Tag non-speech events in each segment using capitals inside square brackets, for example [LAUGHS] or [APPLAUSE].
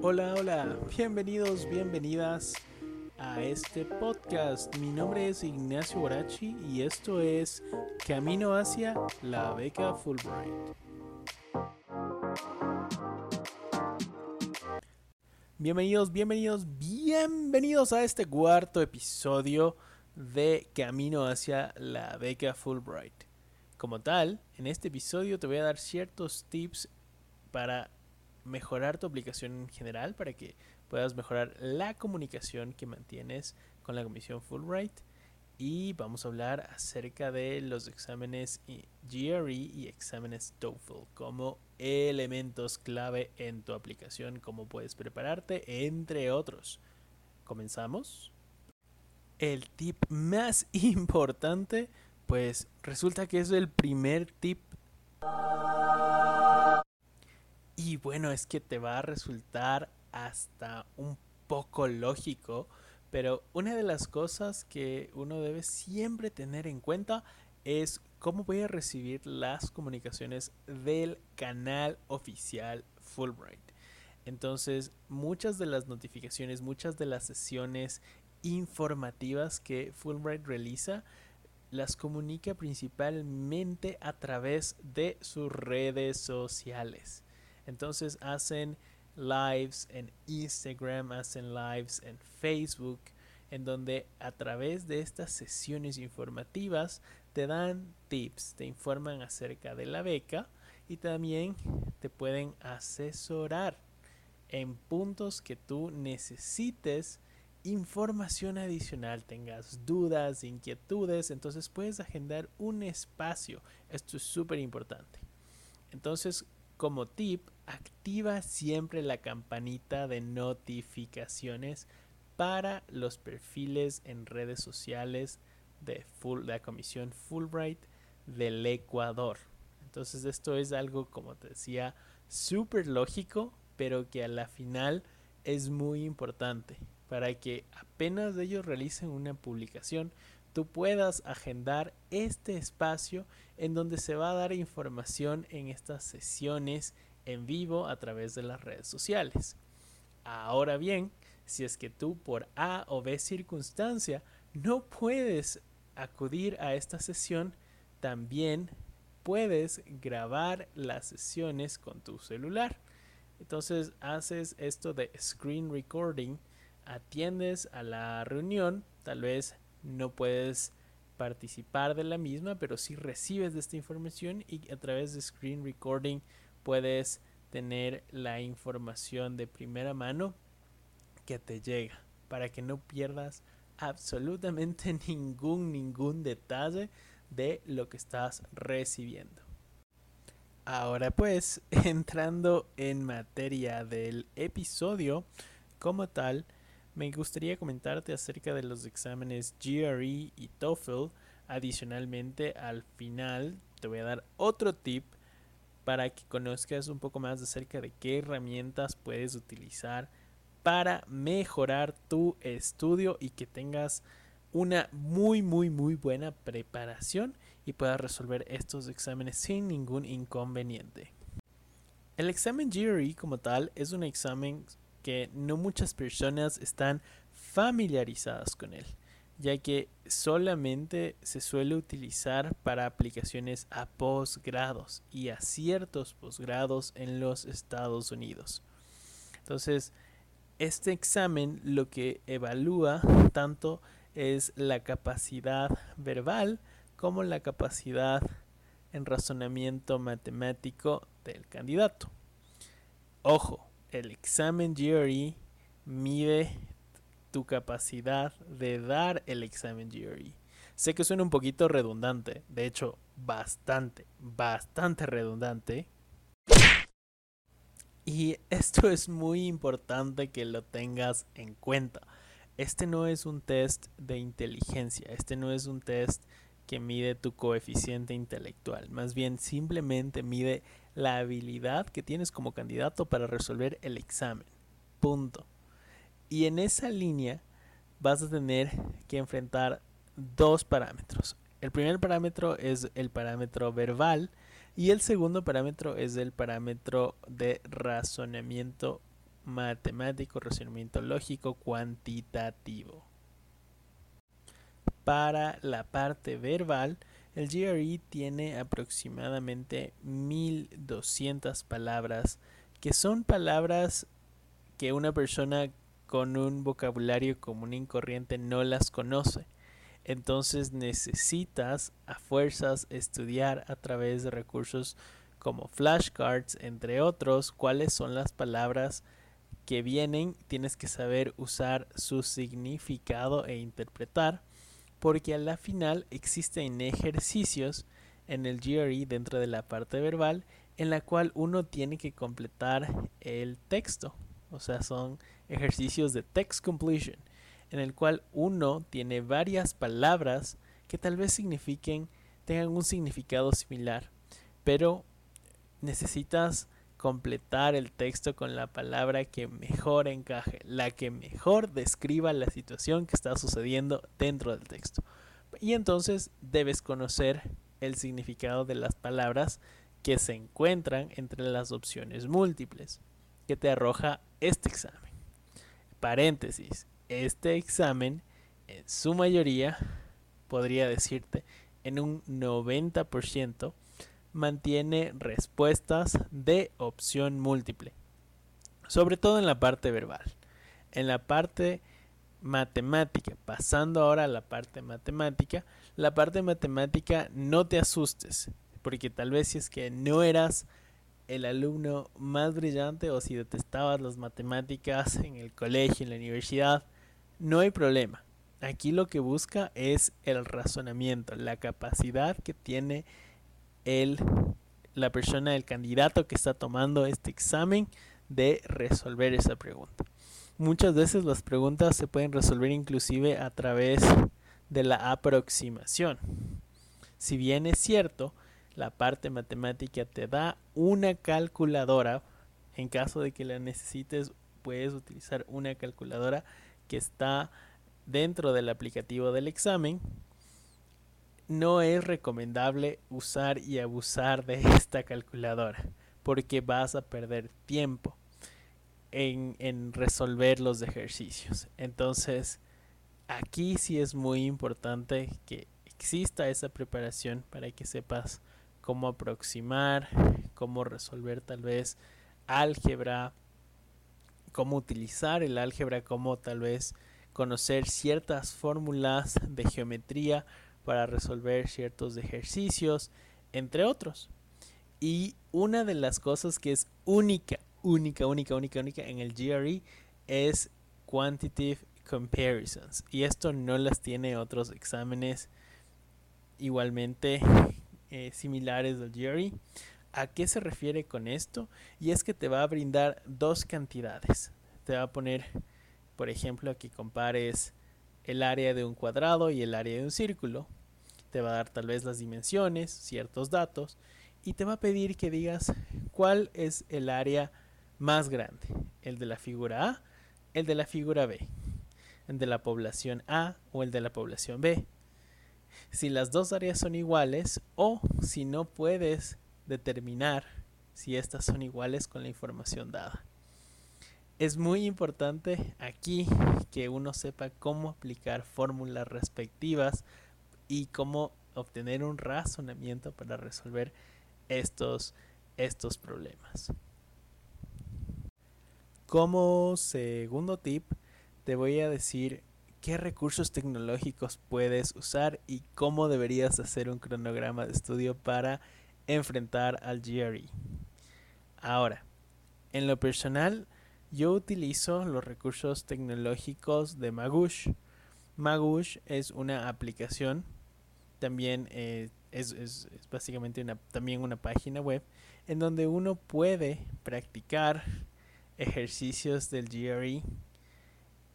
Hola, hola, bienvenidos, bienvenidas a este podcast. Mi nombre es Ignacio Borachi y esto es Camino hacia la beca Fulbright. Bienvenidos, bienvenidos, bienvenidos a este cuarto episodio de Camino hacia la beca Fulbright. Como tal, en este episodio te voy a dar ciertos tips para mejorar tu aplicación en general, para que puedas mejorar la comunicación que mantienes con la Comisión Fulbright. Y vamos a hablar acerca de los exámenes GRE y exámenes TOEFL como elementos clave en tu aplicación, cómo puedes prepararte, entre otros. ¿Comenzamos? El tip más [LAUGHS] importante pues resulta que es el primer tip. Y bueno, es que te va a resultar hasta un poco lógico, pero una de las cosas que uno debe siempre tener en cuenta es cómo voy a recibir las comunicaciones del canal oficial Fulbright. Entonces, muchas de las notificaciones, muchas de las sesiones informativas que Fulbright realiza las comunica principalmente a través de sus redes sociales. Entonces hacen lives en Instagram, hacen lives en Facebook, en donde a través de estas sesiones informativas te dan tips, te informan acerca de la beca y también te pueden asesorar en puntos que tú necesites información adicional, tengas dudas, inquietudes, entonces puedes agendar un espacio. Esto es súper importante. Entonces, como tip, activa siempre la campanita de notificaciones para los perfiles en redes sociales de, full, de la Comisión Fulbright del Ecuador. Entonces esto es algo, como te decía, súper lógico, pero que a la final es muy importante para que apenas ellos realicen una publicación, tú puedas agendar este espacio en donde se va a dar información en estas sesiones en vivo a través de las redes sociales. Ahora bien, si es que tú por A o B circunstancia no puedes acudir a esta sesión, también puedes grabar las sesiones con tu celular. Entonces haces esto de screen recording atiendes a la reunión, tal vez no puedes participar de la misma, pero sí recibes de esta información y a través de screen recording puedes tener la información de primera mano que te llega para que no pierdas absolutamente [LAUGHS] ningún ningún detalle de lo que estás recibiendo. Ahora pues, [LAUGHS] entrando en materia del episodio como tal, me gustaría comentarte acerca de los exámenes GRE y TOEFL. Adicionalmente, al final te voy a dar otro tip para que conozcas un poco más acerca de qué herramientas puedes utilizar para mejorar tu estudio y que tengas una muy muy muy buena preparación y puedas resolver estos exámenes sin ningún inconveniente. El examen GRE como tal es un examen que no muchas personas están familiarizadas con él, ya que solamente se suele utilizar para aplicaciones a posgrados y a ciertos posgrados en los Estados Unidos. Entonces, este examen lo que evalúa tanto es la capacidad verbal como la capacidad en razonamiento matemático del candidato. Ojo, el examen GRE mide tu capacidad de dar el examen GRE. Sé que suena un poquito redundante, de hecho, bastante, bastante redundante. Y esto es muy importante que lo tengas en cuenta. Este no es un test de inteligencia, este no es un test que mide tu coeficiente intelectual, más bien simplemente mide la habilidad que tienes como candidato para resolver el examen. Punto. Y en esa línea vas a tener que enfrentar dos parámetros. El primer parámetro es el parámetro verbal y el segundo parámetro es el parámetro de razonamiento matemático, razonamiento lógico cuantitativo. Para la parte verbal, el GRE tiene aproximadamente 1200 palabras, que son palabras que una persona con un vocabulario común y corriente no las conoce. Entonces necesitas a fuerzas estudiar a través de recursos como flashcards, entre otros, cuáles son las palabras que vienen. Tienes que saber usar su significado e interpretar, porque a la final existen ejercicios en el GRE dentro de la parte verbal en la cual uno tiene que completar el texto. O sea, son ejercicios de text completion, en el cual uno tiene varias palabras que tal vez signifiquen, tengan un significado similar, pero necesitas completar el texto con la palabra que mejor encaje, la que mejor describa la situación que está sucediendo dentro del texto. Y entonces debes conocer el significado de las palabras que se encuentran entre las opciones múltiples que te arroja este examen. Paréntesis, este examen en su mayoría, podría decirte, en un 90%, mantiene respuestas de opción múltiple, sobre todo en la parte verbal. En la parte matemática, pasando ahora a la parte matemática, la parte matemática no te asustes, porque tal vez si es que no eras el alumno más brillante o si detestabas las matemáticas en el colegio, en la universidad, no hay problema. Aquí lo que busca es el razonamiento, la capacidad que tiene el, la persona, el candidato que está tomando este examen de resolver esa pregunta. Muchas veces las preguntas se pueden resolver inclusive a través de la aproximación. Si bien es cierto, la parte matemática te da una calculadora. En caso de que la necesites, puedes utilizar una calculadora que está dentro del aplicativo del examen no es recomendable usar y abusar de [LAUGHS] esta calculadora porque vas a perder tiempo en, resolver los ejercicios. Entonces, aquí sí es muy importante que exista esa preparación para que sepas cómo aproximar, cómo resolver tal vez álgebra, cómo utilizar el álgebra, cómo tal vez conocer ciertas fórmulas de geometría para resolver ciertos ejercicios, entre otros. Y una de las cosas que es única, única, única, única, única en el GRE es Quantitative Comparisons. Y esto no las tiene otros exámenes igualmente eh, similares del GRE. ¿A qué se refiere con esto? Y es que te va a brindar dos cantidades. Te va a poner, por ejemplo, que compares el área de un cuadrado y el área de un círculo te va a dar tal vez las dimensiones, ciertos datos, y te va a pedir que digas cuál es el área más grande, el de la figura A, el de la figura B, el de la población A o el de la población B. Si las dos áreas son iguales o si no puedes determinar si estas son iguales con la información dada. Es muy importante aquí que uno sepa cómo aplicar fórmulas respectivas y cómo obtener un razonamiento para resolver estos, estos problemas. Como segundo tip, te voy a decir qué recursos tecnológicos puedes usar y cómo deberías hacer un cronograma de estudio para enfrentar al GRE. Ahora, en lo personal, yo utilizo los recursos tecnológicos de Magush. Magush es una aplicación también eh, es, básicamente una, también una página web en donde uno puede practicar ejercicios del GRE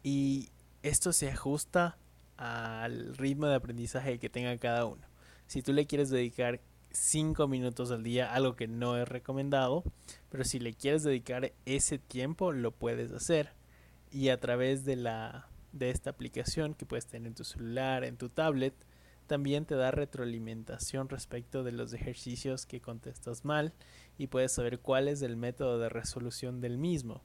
y esto se ajusta al ritmo de aprendizaje que tenga cada uno. Si tú le quieres dedicar 5 minutos al día, algo que no es recomendado, pero si le quieres dedicar ese tiempo, lo puedes hacer. Y a través de la de esta aplicación que puedes tener en tu celular, en tu tablet, también te da retroalimentación respecto de los ejercicios que contestas mal y puedes saber cuál es el método de resolución del mismo.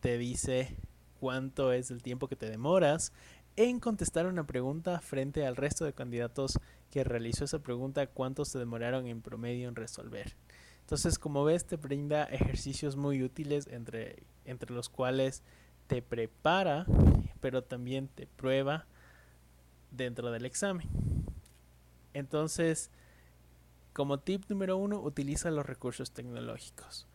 te dice cuánto es el tiempo que te demoras en contestar una pregunta frente al resto de candidatos que realizó esa pregunta, cuántos se demoraron en promedio en resolver. Entonces, como ves, te brinda ejercicios muy útiles entre, entre los cuales te prepara, pero también te prueba dentro del examen. Entonces, como tip número uno, utiliza los recursos tecnológicos.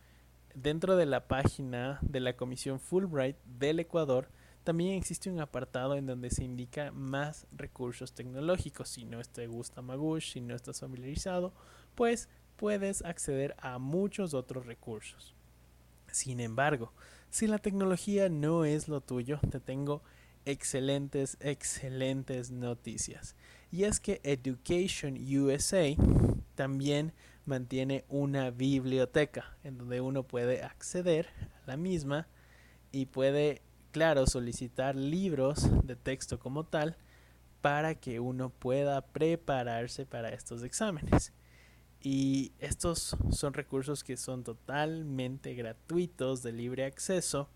Dentro de la página de la Comisión Fulbright del Ecuador, también existe un apartado en donde se indica más recursos tecnológicos. Si no te gusta Magush, si no estás familiarizado, pues puedes acceder a muchos otros recursos. Sin embargo, si la tecnología no es lo tuyo, te tengo excelentes, excelentes noticias. Y es que Education USA también mantiene una biblioteca en donde uno puede acceder a la misma y puede claro, solicitar libros de texto como tal para que uno pueda prepararse para estos exámenes. Y estos son recursos que son totalmente gratuitos, de libre acceso,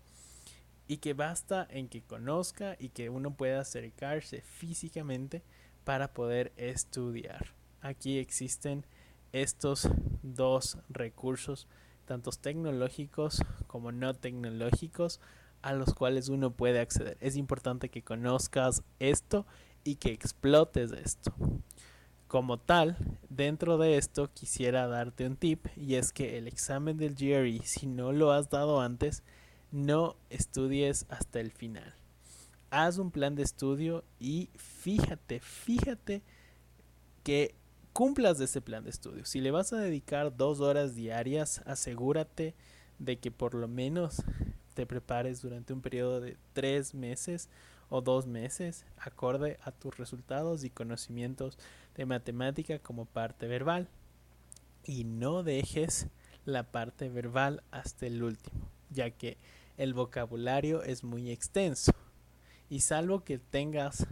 y que basta en que conozca y que uno pueda acercarse físicamente para poder estudiar. Aquí existen estos dos recursos, tanto tecnológicos como no tecnológicos, a los cuales uno puede acceder. Es importante que conozcas esto y que explotes esto. Como tal, dentro de esto quisiera darte un tip y es que el examen del GRE, si no lo has dado antes, no estudies hasta el final. Haz un plan de estudio y fíjate, fíjate que cumplas ese plan de estudio. Si le vas a dedicar dos horas diarias, asegúrate de que por lo menos te prepares durante un periodo de tres meses o dos meses acorde a tus resultados y conocimientos de matemática como parte verbal. Y no dejes la parte verbal hasta el último, ya que el vocabulario es muy extenso. Y salvo que tengas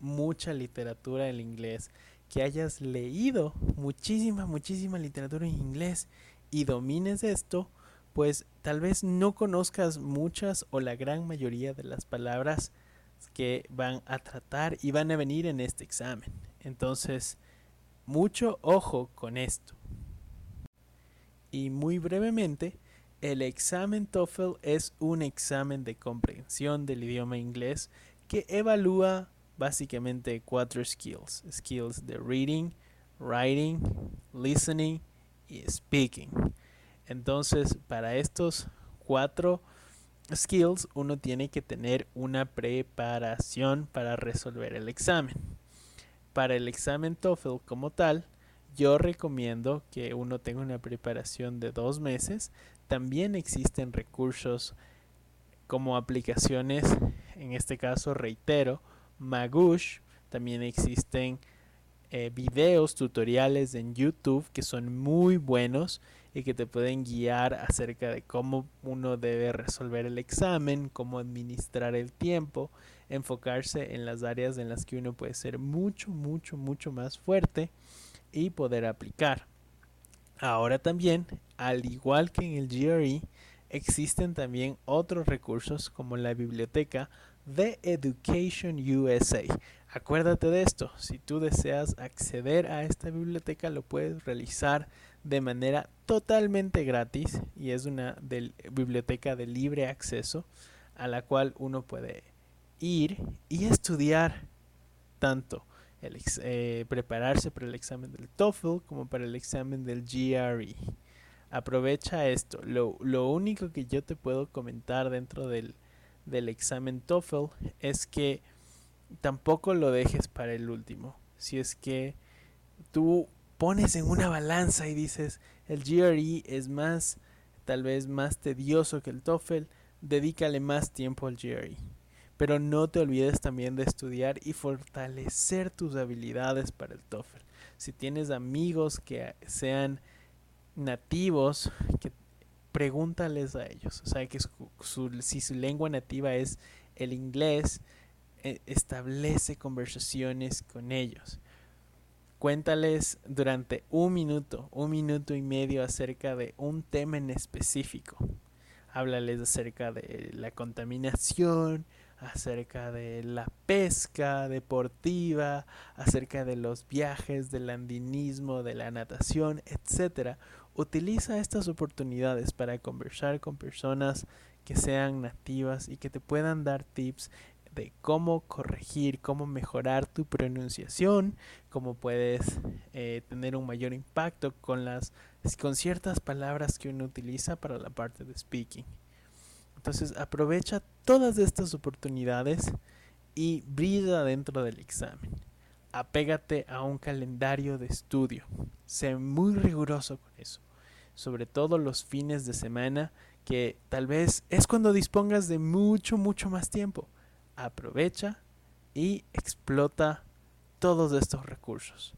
mucha literatura en inglés, que hayas leído muchísima, muchísima literatura en inglés y domines esto, pues tal vez no conozcas muchas o la gran mayoría de las palabras que van a tratar y van a venir en este examen. Entonces, mucho ojo con esto. Y muy brevemente, el examen TOEFL es un examen de comprensión del idioma inglés que evalúa básicamente cuatro skills. Skills de reading, writing, listening y speaking. Entonces, para estos cuatro skills, uno tiene que tener una preparación para resolver el examen. Para el examen TOEFL como tal, yo recomiendo que uno tenga una preparación de dos meses. También existen recursos como aplicaciones, en este caso reitero, Magush. También existen eh, videos, tutoriales en YouTube que son muy buenos y que te pueden guiar acerca de cómo uno debe resolver el examen, cómo administrar el tiempo, enfocarse en las áreas en las que uno puede ser mucho, mucho, mucho más fuerte y poder aplicar. Ahora también, al igual que en el GRE, existen también otros recursos como la biblioteca de Education USA. Acuérdate de esto, si tú deseas acceder a esta biblioteca lo puedes realizar de manera totalmente gratis y es una biblioteca de libre acceso a la cual uno puede ir y estudiar tanto el eh, prepararse para el examen del TOEFL como para el examen del GRE. Aprovecha esto. Lo, lo único que yo te puedo comentar dentro del, del examen TOEFL es que tampoco lo dejes para el último. Si es que tú pones en una balanza y dices, el GRE es más, tal vez más tedioso que el TOEFL, dedícale más tiempo al GRE. Pero no te olvides también de estudiar y fortalecer tus habilidades para el TOEFL. Si tienes amigos que sean nativos, que pregúntales a ellos. O sea, que si su lengua nativa es el inglés, establece conversaciones con ellos. Cuéntales durante un minuto, un minuto y medio acerca de un tema en específico. háblales acerca de la contaminación, acerca de la pesca deportiva, acerca de los viajes, del andinismo, de la natación, etc. Utiliza estas oportunidades para conversar con personas que sean nativas y que te puedan dar tips de cómo corregir, cómo mejorar tu pronunciación, cómo puedes eh, tener un mayor impacto con las con ciertas palabras que uno utiliza para la parte de speaking. Entonces aprovecha todas estas oportunidades y brilla dentro del examen. Apégate a un calendario de estudio. Sé muy riguroso con eso. Sobre todo los fines de semana, que tal vez es cuando dispongas de mucho, mucho más tiempo. Aprovecha y explota todos estos recursos.